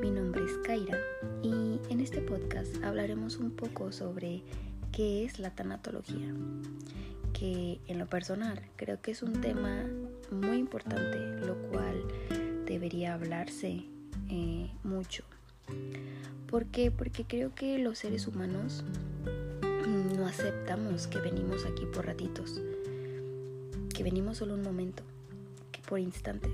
mi nombre es Kaira y en este podcast hablaremos un poco sobre qué es la tanatología, que en lo personal creo que es un tema muy importante, lo cual debería hablarse eh, mucho. ¿Por qué? Porque creo que los seres humanos no aceptamos que venimos aquí por ratitos, que venimos solo un momento, que por instantes.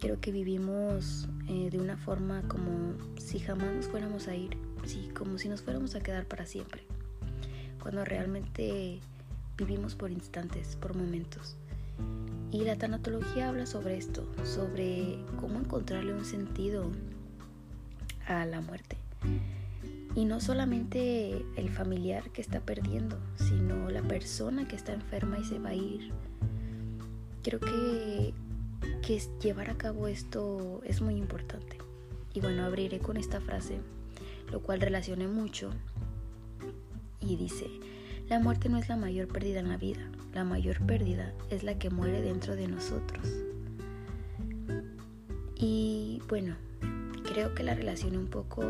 Creo que vivimos eh, de una forma como si jamás nos fuéramos a ir, sí, como si nos fuéramos a quedar para siempre, cuando realmente vivimos por instantes, por momentos. Y la tanatología habla sobre esto, sobre cómo encontrarle un sentido a la muerte. Y no solamente el familiar que está perdiendo, sino la persona que está enferma y se va a ir. Creo que que llevar a cabo esto es muy importante. Y bueno, abriré con esta frase, lo cual relacione mucho. Y dice, la muerte no es la mayor pérdida en la vida, la mayor pérdida es la que muere dentro de nosotros. Y bueno, creo que la relacione un poco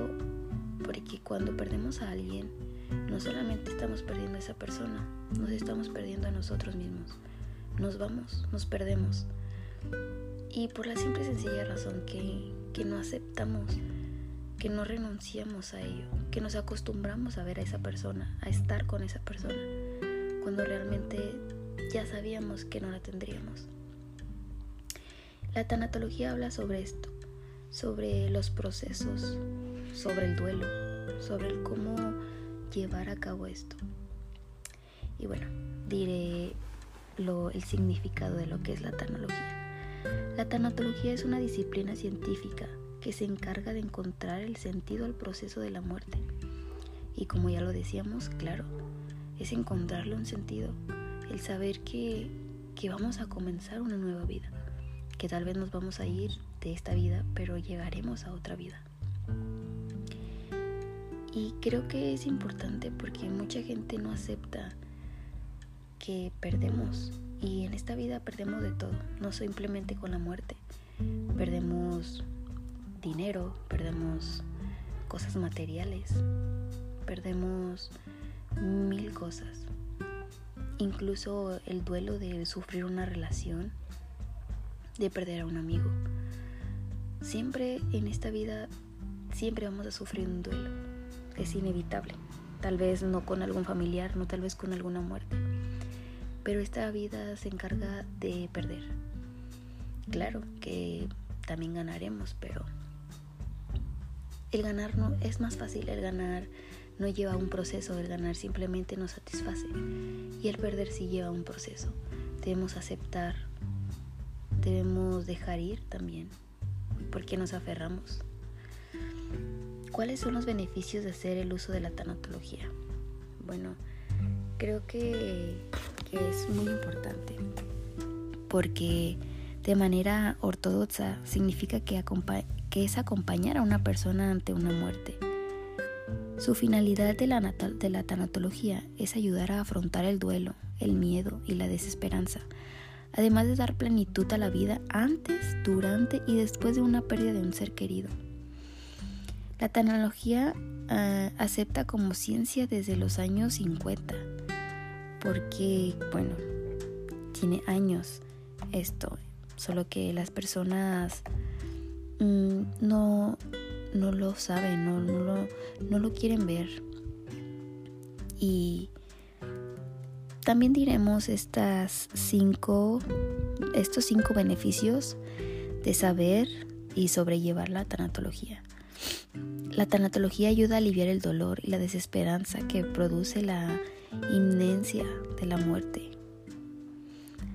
porque cuando perdemos a alguien, no solamente estamos perdiendo a esa persona, nos estamos perdiendo a nosotros mismos. Nos vamos, nos perdemos. Y por la simple y sencilla razón que, que no aceptamos, que no renunciamos a ello, que nos acostumbramos a ver a esa persona, a estar con esa persona, cuando realmente ya sabíamos que no la tendríamos. La tanatología habla sobre esto, sobre los procesos, sobre el duelo, sobre el cómo llevar a cabo esto. Y bueno, diré lo, el significado de lo que es la tanatología. La tanatología es una disciplina científica que se encarga de encontrar el sentido al proceso de la muerte. Y como ya lo decíamos, claro, es encontrarle un sentido, el saber que, que vamos a comenzar una nueva vida, que tal vez nos vamos a ir de esta vida, pero llegaremos a otra vida. Y creo que es importante porque mucha gente no acepta que perdemos y en esta vida perdemos de todo, no simplemente con la muerte. Perdemos dinero, perdemos cosas materiales, perdemos mil cosas. Incluso el duelo de sufrir una relación, de perder a un amigo. Siempre en esta vida, siempre vamos a sufrir un duelo. Es inevitable. Tal vez no con algún familiar, no tal vez con alguna muerte pero esta vida se encarga de perder. Claro que también ganaremos, pero el ganar no es más fácil, el ganar no lleva un proceso, el ganar simplemente nos satisface y el perder sí lleva un proceso. Debemos aceptar, debemos dejar ir también, porque nos aferramos. ¿Cuáles son los beneficios de hacer el uso de la tanatología? Bueno, creo que es muy importante porque de manera ortodoxa significa que, es acompañar a una persona ante una muerte. Su finalidad de la, de la tanatología es ayudar a afrontar el duelo, el miedo y la desesperanza, además de dar plenitud a la vida antes, durante y después de una pérdida de un ser querido. La tanatología ah, acepta como ciencia desde los años 50 porque, bueno, tiene años esto, solo que las personas mm, no, no lo saben, no, no, lo, no lo quieren ver. Y también diremos estas cinco, estos cinco beneficios de saber y sobrellevar la tanatología. La tanatología ayuda a aliviar el dolor y la desesperanza que produce la inmencia de la muerte.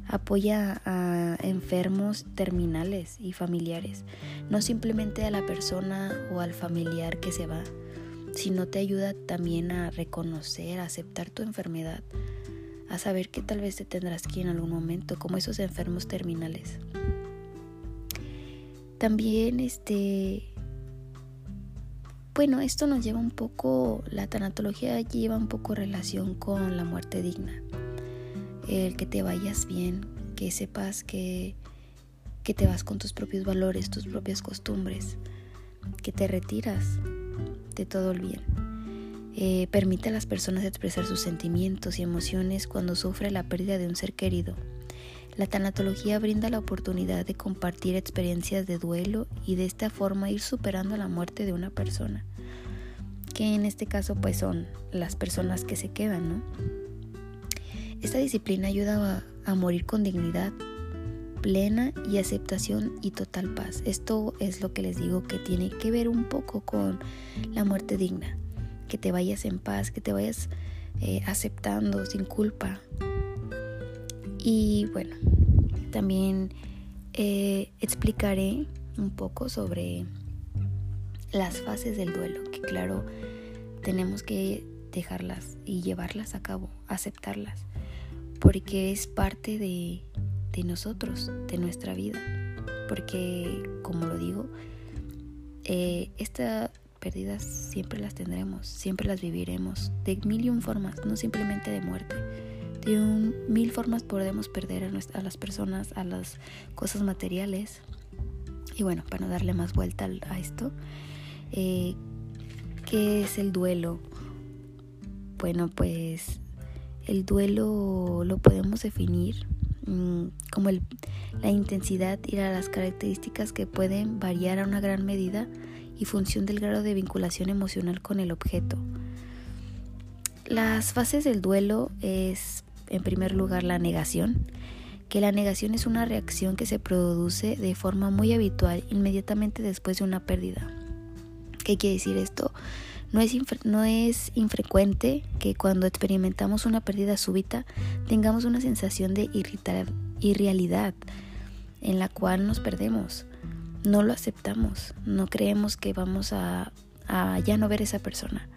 Apoya a enfermos terminales y familiares, no simplemente a la persona o al familiar que se va, sino te ayuda también a reconocer, a aceptar tu enfermedad, a saber que tal vez te tendrás que en algún momento, como esos enfermos terminales. También este bueno, esto nos lleva un poco, la tanatología lleva un poco relación con la muerte digna. El que te vayas bien, que sepas que, que te vas con tus propios valores, tus propias costumbres, que te retiras de todo el bien. Eh, permite a las personas expresar sus sentimientos y emociones cuando sufre la pérdida de un ser querido. La tanatología brinda la oportunidad de compartir experiencias de duelo y de esta forma ir superando la muerte de una persona, que en este caso pues son las personas que se quedan, ¿no? Esta disciplina ayuda a, morir con dignidad plena y aceptación y total paz. Esto es lo que les digo que tiene que ver un poco con la muerte digna que te vayas en paz, que te vayas eh, aceptando sin culpa. Y bueno, también eh, explicaré un poco sobre las fases del duelo, que claro, tenemos que dejarlas y llevarlas a cabo, aceptarlas, porque es parte de, de nosotros, de nuestra vida. Porque, como lo digo, eh, esta pérdidas siempre las tendremos, siempre las viviremos, de mil y un formas, no simplemente de muerte. De un, mil formas podemos perder a, las personas, a las cosas materiales. Y bueno, para no darle más vuelta a esto, eh, ¿qué es el duelo? Bueno, pues el duelo lo podemos definir mm, como el, la intensidad y las características que pueden variar a una gran medida y función del grado de vinculación emocional con el objeto. Las fases del duelo es, en primer lugar, la negación, que la negación es una reacción que se produce de forma muy habitual inmediatamente después de una pérdida. ¿Qué quiere decir esto? No es, no es infrecuente que cuando experimentamos una pérdida súbita tengamos una sensación de irrealidad en la cual nos perdemos no lo aceptamos, no creemos que vamos a, ya no ver esa persona.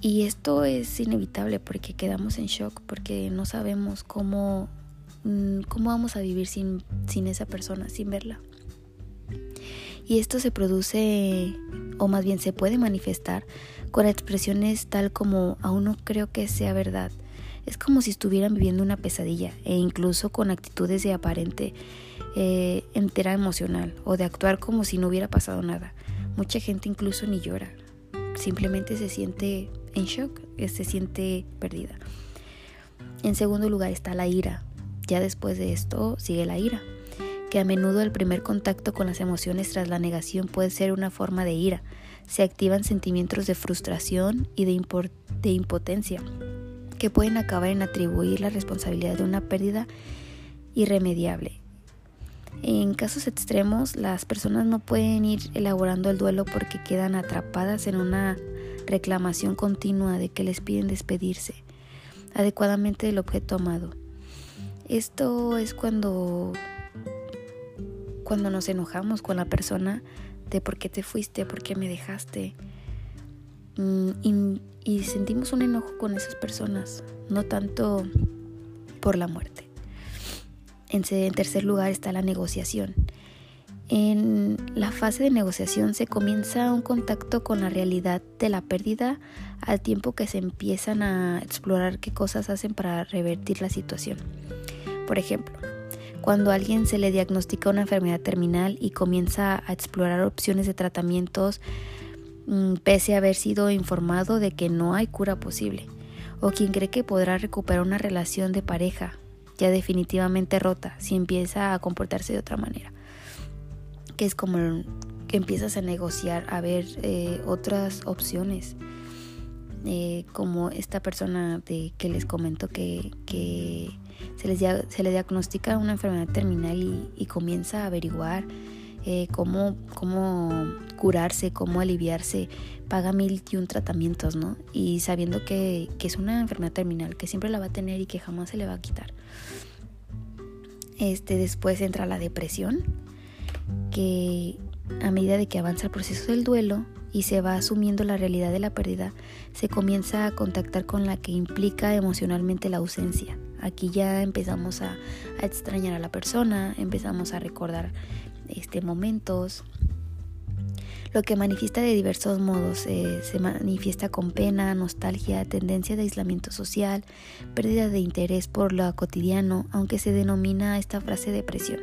Y esto es inevitable porque quedamos en shock, porque no sabemos cómo, mm, cómo vamos a vivir sin, sin esa persona, sin verla. Y esto se produce, o más bien se puede manifestar, con expresiones tal como aún no creo que sea verdad. Es como si estuvieran viviendo una pesadilla e incluso con actitudes de aparente eh, entera emocional o de actuar como si no hubiera pasado nada. Mucha gente incluso ni llora, simplemente se siente en shock, eh, se siente perdida. En segundo lugar está la ira. Ya después de esto sigue la ira, que a menudo el primer contacto con las emociones tras la negación puede ser una forma de ira. Se activan sentimientos de frustración y de, de impotencia, que pueden acabar en atribuir la responsabilidad de una pérdida irremediable en casos extremos, las personas no pueden ir elaborando el duelo porque quedan atrapadas en una reclamación continua de que les piden despedirse adecuadamente del objeto amado. Esto es cuando cuando nos enojamos con la persona de por qué te fuiste, por qué me dejaste. Mm, y, y sentimos un enojo con esas personas, no tanto por la muerte. En tercer lugar está la negociación. En la fase de negociación se comienza un contacto con la realidad de la pérdida al tiempo que se empiezan a explorar qué cosas hacen para revertir la situación. Por ejemplo, cuando a alguien se le diagnostica una enfermedad terminal y comienza a explorar opciones de tratamientos mm, pese a haber sido informado de que no hay cura posible, o quien cree que podrá recuperar una relación de pareja ya definitivamente rota si empieza a comportarse de otra manera. Que es como que empiezas a negociar, a ver eh, otras opciones. Eh, como esta persona de, que les comento que, se, les, se le diagnostica una enfermedad terminal y, comienza a averiguar eh, cómo, cómo curarse, cómo aliviarse, paga mil y un tratamientos, ¿no? Y sabiendo que, que es una enfermedad terminal, que siempre la va a tener y que jamás se le va a quitar. Este, después entra la depresión, que a medida de que avanza el proceso del duelo y se va asumiendo la realidad de la pérdida, se comienza a contactar con la que implica emocionalmente la ausencia. Aquí ya empezamos a, extrañar a la persona, empezamos a recordar este, momentos, lo que manifiesta de diversos modos. Eh, se manifiesta con pena, nostalgia, tendencia de aislamiento social, pérdida de interés por lo cotidiano, aunque se denomina esta frase depresión.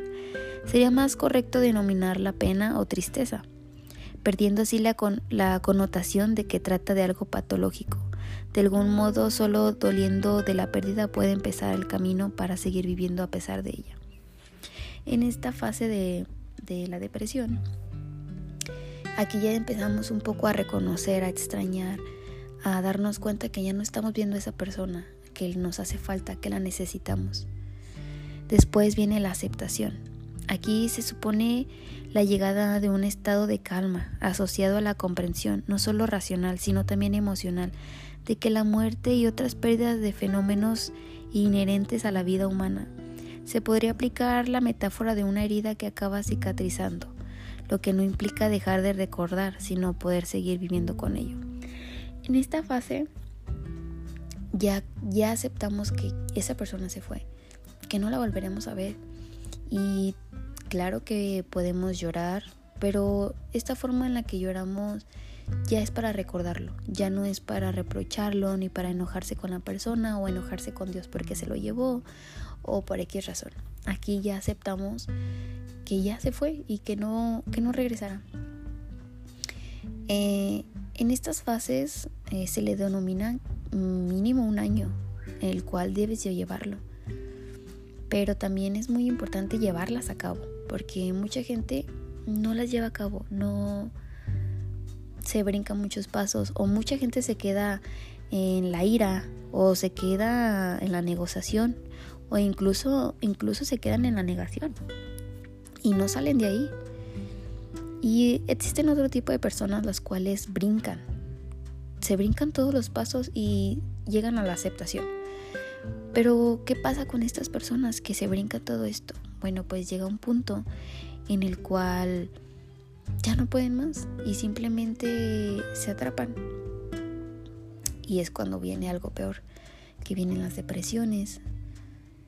Sería más correcto denominar la pena o tristeza, perdiendo así la, la connotación de que trata de algo patológico. De algún modo, solo doliendo de la pérdida puede empezar el camino para seguir viviendo a pesar de ella. En esta fase de, de la depresión, aquí ya empezamos un poco a reconocer, a extrañar, a darnos cuenta que ya no estamos viendo a esa persona, que nos hace falta, que la necesitamos. Después viene la aceptación. Aquí se supone la llegada de un estado de calma asociado a la comprensión, no solo racional, sino también emocional, de que la muerte y otras pérdidas de fenómenos inherentes a la vida humana. Se podría aplicar la metáfora de una herida que acaba cicatrizando, lo que no implica dejar de recordar, sino poder seguir viviendo con ello. En esta fase ya, ya aceptamos que esa persona se fue, que no la volveremos a ver. Y claro que podemos llorar, pero esta forma en la que lloramos ya es para recordarlo, ya no es para reprocharlo ni para enojarse con la persona o enojarse con Dios porque se lo llevó o por X razón. Aquí ya aceptamos que ya se fue y que no, que no regresará. Eh, en estas fases eh, se le denomina mínimo un año, el cual debes llevarlo. Pero también es muy importante llevarlas a cabo, porque mucha gente no las lleva a cabo, no se brinca muchos pasos, o mucha gente se queda en la ira, o se queda en la negociación, o incluso, incluso se quedan en la negación y no salen de ahí. Y existen otro tipo de personas las cuales brincan. Se brincan todos los pasos y llegan a la aceptación. Pero, ¿qué pasa con estas personas que se brincan todo esto? Bueno, pues llega un punto en el cual ya no pueden más y simplemente se atrapan. Y es cuando viene algo peor, que vienen las depresiones.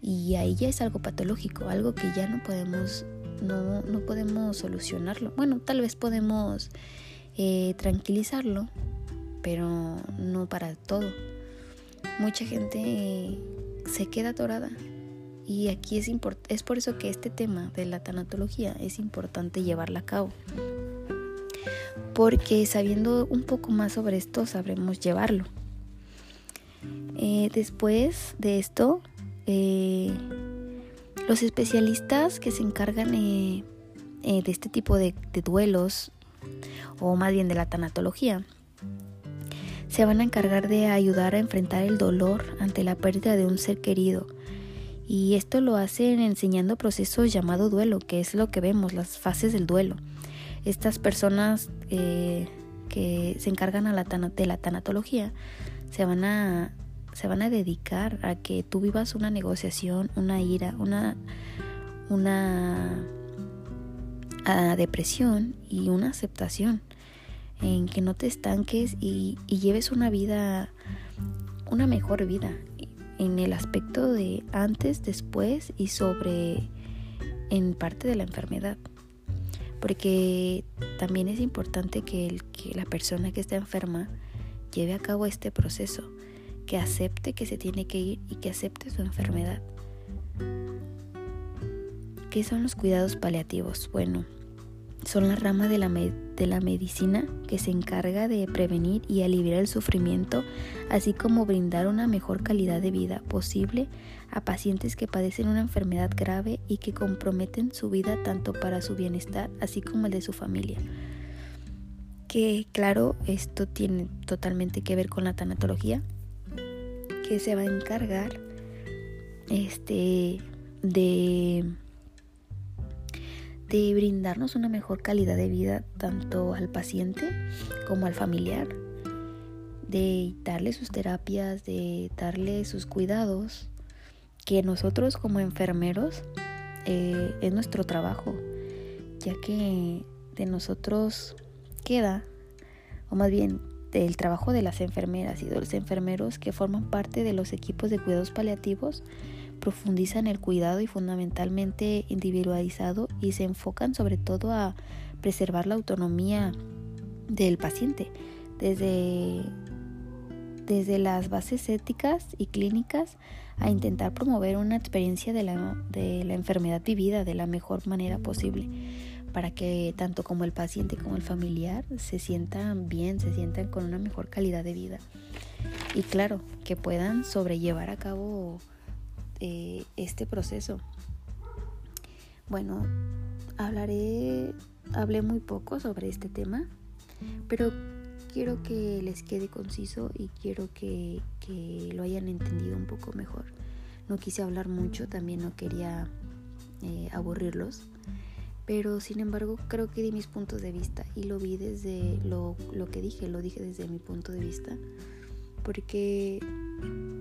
Y ahí ya es algo patológico, algo que ya no podemos no, no podemos solucionarlo. Bueno, tal vez podemos eh, tranquilizarlo, pero no para todo. Mucha gente se queda atorada y aquí es, es por eso que este tema de la tanatología es importante llevarla a cabo. Porque sabiendo un poco más sobre esto sabremos llevarlo. Eh, después de esto, eh, los especialistas que se encargan eh, de este tipo de, duelos, o más bien de la tanatología, se van a encargar de ayudar a enfrentar el dolor ante la pérdida de un ser querido. Y esto lo hacen enseñando procesos llamado duelo, que es lo que vemos, las fases del duelo. Estas personas eh, que se encargan a la de la tanatología se van a se van a dedicar a que tú vivas una negociación, una ira, una, una depresión y una aceptación, en que no te estanques y lleves una vida, una mejor vida, en el aspecto de antes, después y sobre en parte de la enfermedad. Porque también es importante que, el, que la persona que está enferma lleve a cabo este proceso que acepte que se tiene que ir y que acepte su enfermedad. ¿Qué son los cuidados paliativos? Bueno, son la rama de la, de la medicina que se encarga de prevenir y aliviar el sufrimiento, así como brindar una mejor calidad de vida posible a pacientes que padecen una enfermedad grave y que comprometen su vida tanto para su bienestar así como el de su familia. Que claro, esto tiene totalmente que ver con la tanatología, que se va a encargar este de de brindarnos una mejor calidad de vida tanto al paciente como al familiar, de darle sus terapias, de darle sus cuidados, que nosotros como enfermeros eh, es nuestro trabajo, ya que de nosotros queda, o más bien del trabajo de las enfermeras y de los enfermeros que forman parte de los equipos de cuidados paliativos profundizan el cuidado y fundamentalmente individualizado y se enfocan sobre todo a preservar la autonomía del paciente desde desde las bases éticas y clínicas a intentar promover una experiencia de la, de la enfermedad vivida de la mejor manera posible para que tanto como el paciente como el familiar se sientan bien, se sientan con una mejor calidad de vida. Y claro, que puedan sobrellevar a cabo eh, este proceso. Bueno, hablaré, hablé muy poco sobre este tema, pero quiero que les quede conciso y quiero que, lo hayan entendido un poco mejor. No quise hablar mucho, también no quería eh, aburrirlos, pero sin embargo creo que di mis puntos de vista y lo vi desde lo, lo que dije, lo dije desde mi punto de vista, porque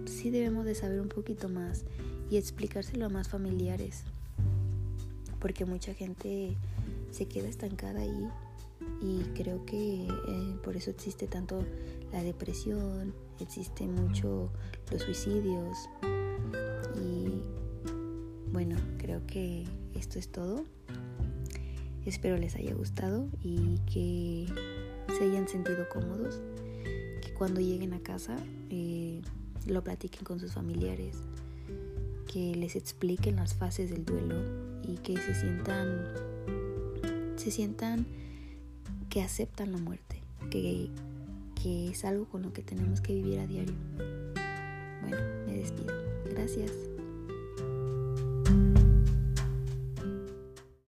sí debemos de saber un poquito más y explicárselo a más familiares, porque mucha gente se queda estancada ahí y creo que eh, por eso existe tanto la depresión, existe mucho los suicidios y bueno, creo que esto es todo. Espero les haya gustado y que se hayan sentido cómodos, que cuando lleguen a casa eh, lo platiquen con sus familiares, que les expliquen las fases del duelo y que se sientan se sientan que aceptan la muerte, que, que es algo con lo que tenemos que vivir a diario. Bueno, me despido. Gracias.